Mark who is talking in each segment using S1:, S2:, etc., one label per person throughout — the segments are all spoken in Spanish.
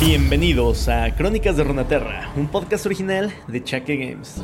S1: Bienvenidos a Crónicas de Runaterra, un podcast original de Chaque Games.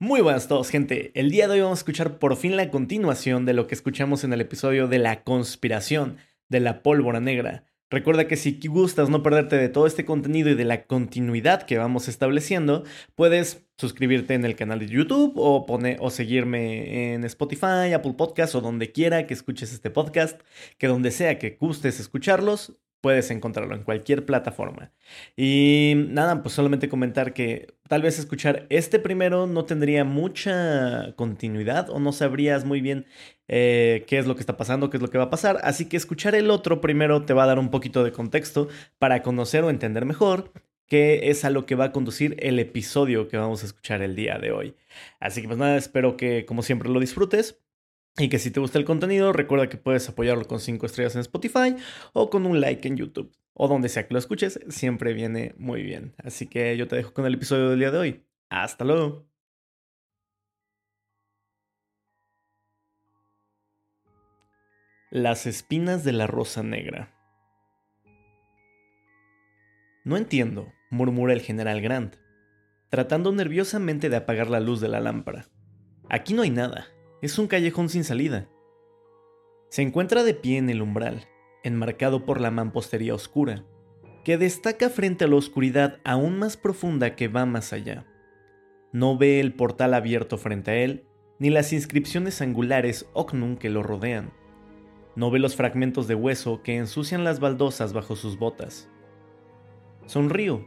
S1: Muy buenas a todos, gente. El día de hoy vamos a escuchar por fin la continuación de lo que escuchamos en el episodio de la conspiración de la pólvora negra. Recuerda que si gustas no perderte de todo este contenido y de la continuidad que vamos estableciendo, puedes suscribirte en el canal de YouTube o, o seguirme en Spotify, Apple Podcasts o donde quiera que escuches este podcast, que donde sea que gustes escucharlos, puedes encontrarlo en cualquier plataforma. Y nada, pues solamente comentar que tal vez escuchar este primero no tendría mucha continuidad o no sabrías muy bien eh, qué es lo que está pasando, qué es lo que va a pasar. Así que escuchar el otro primero te va a dar un poquito de contexto para conocer o entender mejor qué es a lo que va a conducir el episodio que vamos a escuchar el día de hoy. Así que pues nada, espero que como siempre lo disfrutes. Y que si te gusta el contenido, recuerda que puedes apoyarlo con 5 estrellas en Spotify o con un like en YouTube. O donde sea que lo escuches, siempre viene muy bien. Así que yo te dejo con el episodio del día de hoy. Hasta luego. Las espinas de la rosa negra. No entiendo, murmura el general Grant, tratando nerviosamente de apagar la luz de la lámpara. Aquí no hay nada. Es un callejón sin salida. Se encuentra de pie en el umbral, enmarcado por la mampostería oscura, que destaca frente a la oscuridad aún más profunda que va más allá. No ve el portal abierto frente a él, ni las inscripciones angulares Ocnum que lo rodean. No ve los fragmentos de hueso que ensucian las baldosas bajo sus botas. Sonrío.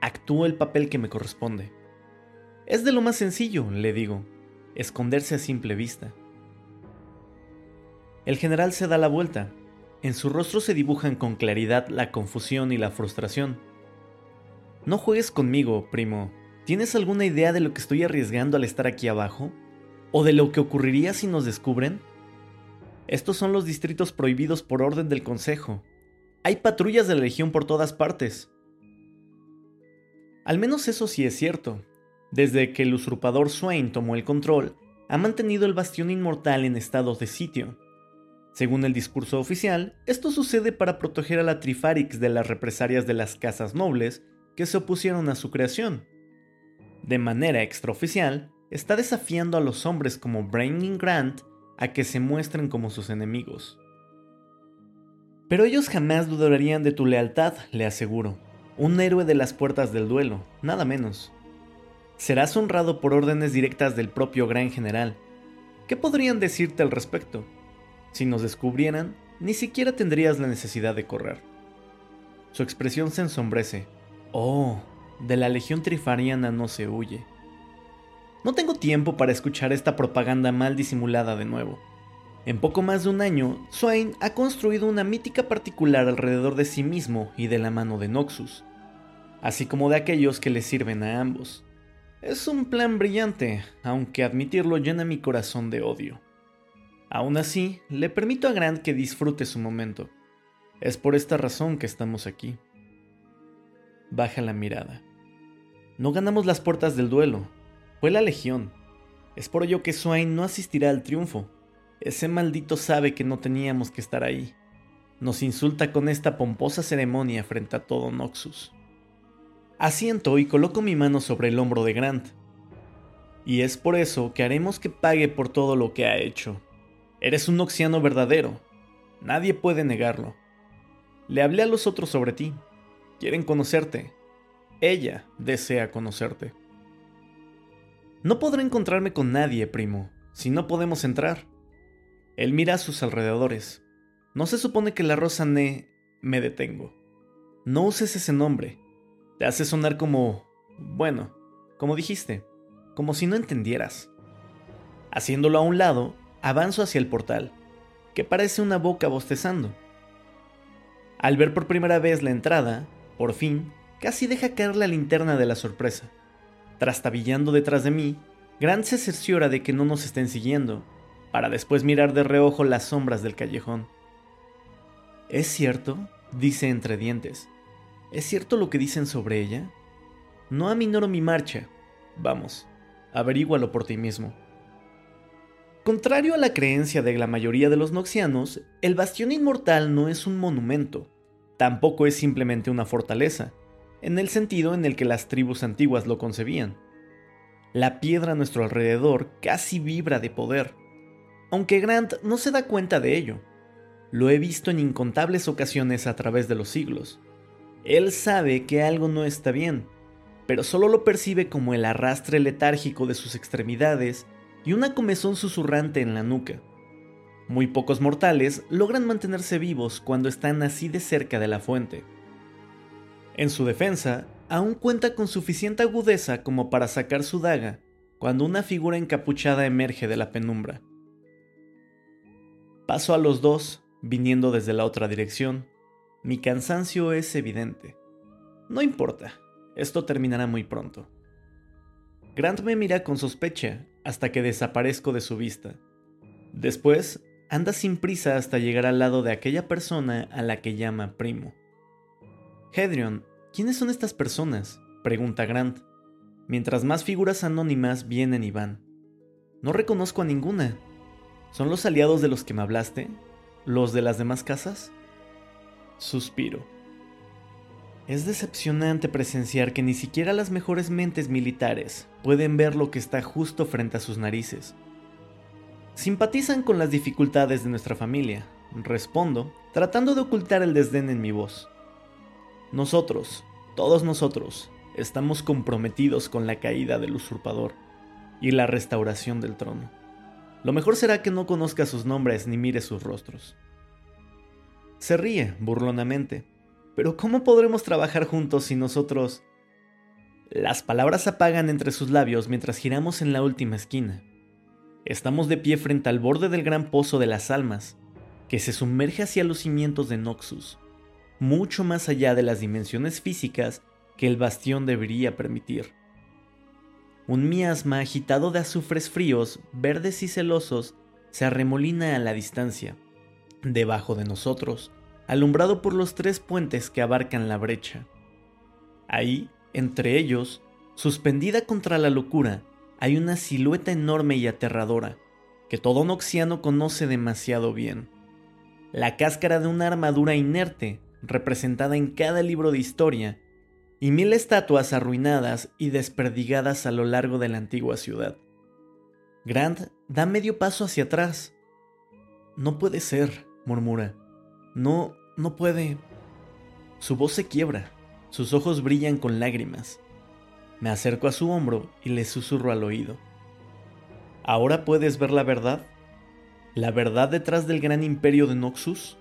S1: Actúo el papel que me corresponde. Es de lo más sencillo, le digo esconderse a simple vista. El general se da la vuelta. En su rostro se dibujan con claridad la confusión y la frustración. No juegues conmigo, primo. ¿Tienes alguna idea de lo que estoy arriesgando al estar aquí abajo? ¿O de lo que ocurriría si nos descubren? Estos son los distritos prohibidos por orden del Consejo. Hay patrullas de la Legión por todas partes. Al menos eso sí es cierto. Desde que el usurpador Swain tomó el control, ha mantenido el bastión inmortal en estado de sitio. Según el discurso oficial, esto sucede para proteger a la Trifarix de las represalias de las casas nobles que se opusieron a su creación. De manera extraoficial, está desafiando a los hombres como Braining Grant a que se muestren como sus enemigos. Pero ellos jamás dudarían de tu lealtad, le aseguro. Un héroe de las puertas del duelo, nada menos serás honrado por órdenes directas del propio gran general. ¿Qué podrían decirte al respecto? Si nos descubrieran, ni siquiera tendrías la necesidad de correr. Su expresión se ensombrece. Oh, de la legión trifariana no se huye. No tengo tiempo para escuchar esta propaganda mal disimulada de nuevo. En poco más de un año, Swain ha construido una mítica particular alrededor de sí mismo y de la mano de Noxus, así como de aquellos que le sirven a ambos. Es un plan brillante, aunque admitirlo llena mi corazón de odio. Aún así, le permito a Grant que disfrute su momento. Es por esta razón que estamos aquí. Baja la mirada. No ganamos las puertas del duelo. Fue la Legión. Es por ello que Swain no asistirá al triunfo. Ese maldito sabe que no teníamos que estar ahí. Nos insulta con esta pomposa ceremonia frente a todo Noxus. Asiento y coloco mi mano sobre el hombro de Grant. Y es por eso que haremos que pague por todo lo que ha hecho. Eres un noxiano verdadero. Nadie puede negarlo. Le hablé a los otros sobre ti. Quieren conocerte. Ella desea conocerte. No podré encontrarme con nadie, primo, si no podemos entrar. Él mira a sus alrededores. No se supone que la rosa Ne me detengo. No uses ese nombre. Te hace sonar como... bueno, como dijiste, como si no entendieras. Haciéndolo a un lado, avanzo hacia el portal, que parece una boca bostezando. Al ver por primera vez la entrada, por fin, casi deja caer la linterna de la sorpresa. Trastabillando detrás de mí, Grant se cerciora de que no nos estén siguiendo, para después mirar de reojo las sombras del callejón. ¿Es cierto? dice entre dientes. ¿Es cierto lo que dicen sobre ella? No aminoro mi marcha. Vamos, averígualo por ti mismo. Contrario a la creencia de la mayoría de los noxianos, el Bastión Inmortal no es un monumento, tampoco es simplemente una fortaleza, en el sentido en el que las tribus antiguas lo concebían. La piedra a nuestro alrededor casi vibra de poder, aunque Grant no se da cuenta de ello. Lo he visto en incontables ocasiones a través de los siglos. Él sabe que algo no está bien, pero solo lo percibe como el arrastre letárgico de sus extremidades y una comezón susurrante en la nuca. Muy pocos mortales logran mantenerse vivos cuando están así de cerca de la fuente. En su defensa, aún cuenta con suficiente agudeza como para sacar su daga cuando una figura encapuchada emerge de la penumbra. Paso a los dos, viniendo desde la otra dirección. Mi cansancio es evidente. No importa, esto terminará muy pronto. Grant me mira con sospecha hasta que desaparezco de su vista. Después, anda sin prisa hasta llegar al lado de aquella persona a la que llama primo. Hedrion, ¿quiénes son estas personas? pregunta Grant, mientras más figuras anónimas vienen y van. No reconozco a ninguna. ¿Son los aliados de los que me hablaste? ¿Los de las demás casas? Suspiro. Es decepcionante presenciar que ni siquiera las mejores mentes militares pueden ver lo que está justo frente a sus narices. Simpatizan con las dificultades de nuestra familia, respondo, tratando de ocultar el desdén en mi voz. Nosotros, todos nosotros, estamos comprometidos con la caída del usurpador y la restauración del trono. Lo mejor será que no conozca sus nombres ni mire sus rostros. Se ríe burlonamente, pero ¿cómo podremos trabajar juntos si nosotros... Las palabras apagan entre sus labios mientras giramos en la última esquina. Estamos de pie frente al borde del gran pozo de las almas, que se sumerge hacia los cimientos de Noxus, mucho más allá de las dimensiones físicas que el bastión debería permitir. Un miasma agitado de azufres fríos, verdes y celosos, se arremolina a la distancia, debajo de nosotros, alumbrado por los tres puentes que abarcan la brecha. Ahí, entre ellos, suspendida contra la locura, hay una silueta enorme y aterradora, que todo noxiano conoce demasiado bien. La cáscara de una armadura inerte, representada en cada libro de historia, y mil estatuas arruinadas y desperdigadas a lo largo de la antigua ciudad. Grant da medio paso hacia atrás. No puede ser, murmura. No, no puede. Su voz se quiebra, sus ojos brillan con lágrimas. Me acerco a su hombro y le susurro al oído. ¿Ahora puedes ver la verdad? ¿La verdad detrás del gran imperio de Noxus?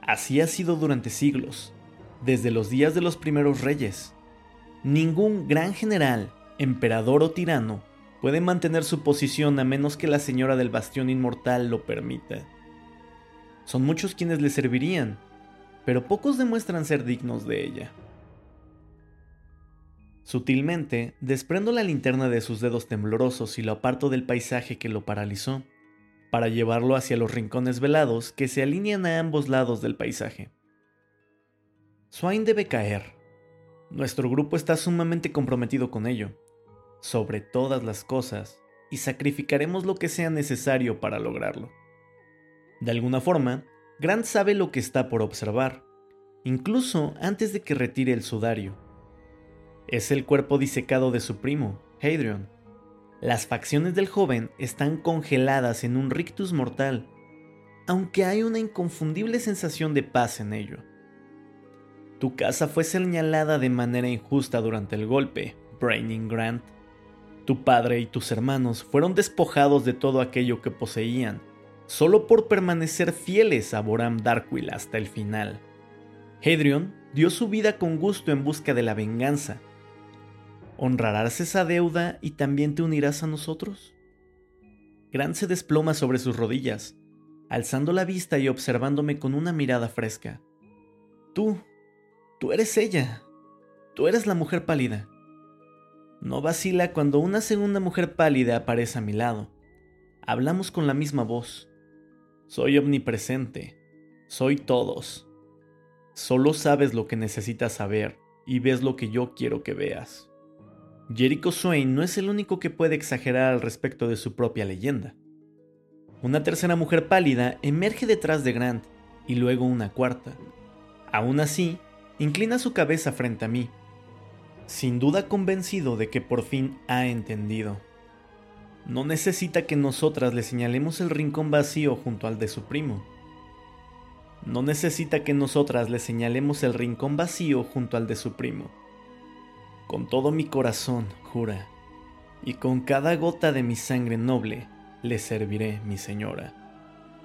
S1: Así ha sido durante siglos, desde los días de los primeros reyes. Ningún gran general, emperador o tirano puede mantener su posición a menos que la señora del bastión inmortal lo permita. Son muchos quienes le servirían, pero pocos demuestran ser dignos de ella. Sutilmente, desprendo la linterna de sus dedos temblorosos y lo aparto del paisaje que lo paralizó, para llevarlo hacia los rincones velados que se alinean a ambos lados del paisaje. Swain debe caer. Nuestro grupo está sumamente comprometido con ello, sobre todas las cosas, y sacrificaremos lo que sea necesario para lograrlo. De alguna forma, Grant sabe lo que está por observar, incluso antes de que retire el sudario. Es el cuerpo disecado de su primo, Hadrian. Las facciones del joven están congeladas en un rictus mortal, aunque hay una inconfundible sensación de paz en ello. Tu casa fue señalada de manera injusta durante el golpe, Braining Grant. Tu padre y tus hermanos fueron despojados de todo aquello que poseían solo por permanecer fieles a Boram Darkwill hasta el final. Hadrian dio su vida con gusto en busca de la venganza. ¿Honrarás esa deuda y también te unirás a nosotros? Grant se desploma sobre sus rodillas, alzando la vista y observándome con una mirada fresca. Tú, tú eres ella. Tú eres la mujer pálida. No vacila cuando una segunda mujer pálida aparece a mi lado. Hablamos con la misma voz. Soy omnipresente. Soy todos. Solo sabes lo que necesitas saber y ves lo que yo quiero que veas. Jericho Swain no es el único que puede exagerar al respecto de su propia leyenda. Una tercera mujer pálida emerge detrás de Grant y luego una cuarta. Aún así, inclina su cabeza frente a mí, sin duda convencido de que por fin ha entendido. No necesita que nosotras le señalemos el rincón vacío junto al de su primo. No necesita que nosotras le señalemos el rincón vacío junto al de su primo. Con todo mi corazón, jura, y con cada gota de mi sangre noble, le serviré, mi señora.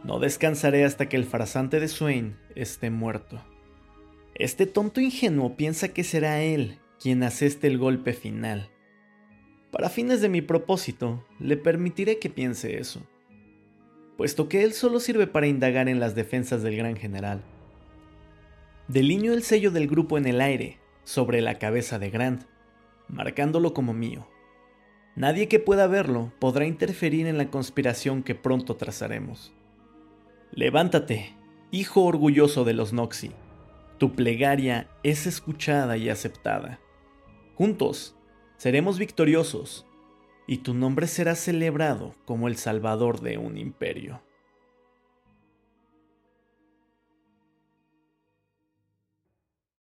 S1: No descansaré hasta que el farsante de Swain esté muerto. Este tonto ingenuo piensa que será él quien aseste el golpe final. Para fines de mi propósito, le permitiré que piense eso puesto que él solo sirve para indagar en las defensas del gran general. Delineo el sello del grupo en el aire, sobre la cabeza de Grant, marcándolo como mío. Nadie que pueda verlo podrá interferir en la conspiración que pronto trazaremos. Levántate, hijo orgulloso de los Noxi. Tu plegaria es escuchada y aceptada. Juntos seremos victoriosos y tu nombre será celebrado como el salvador de un imperio.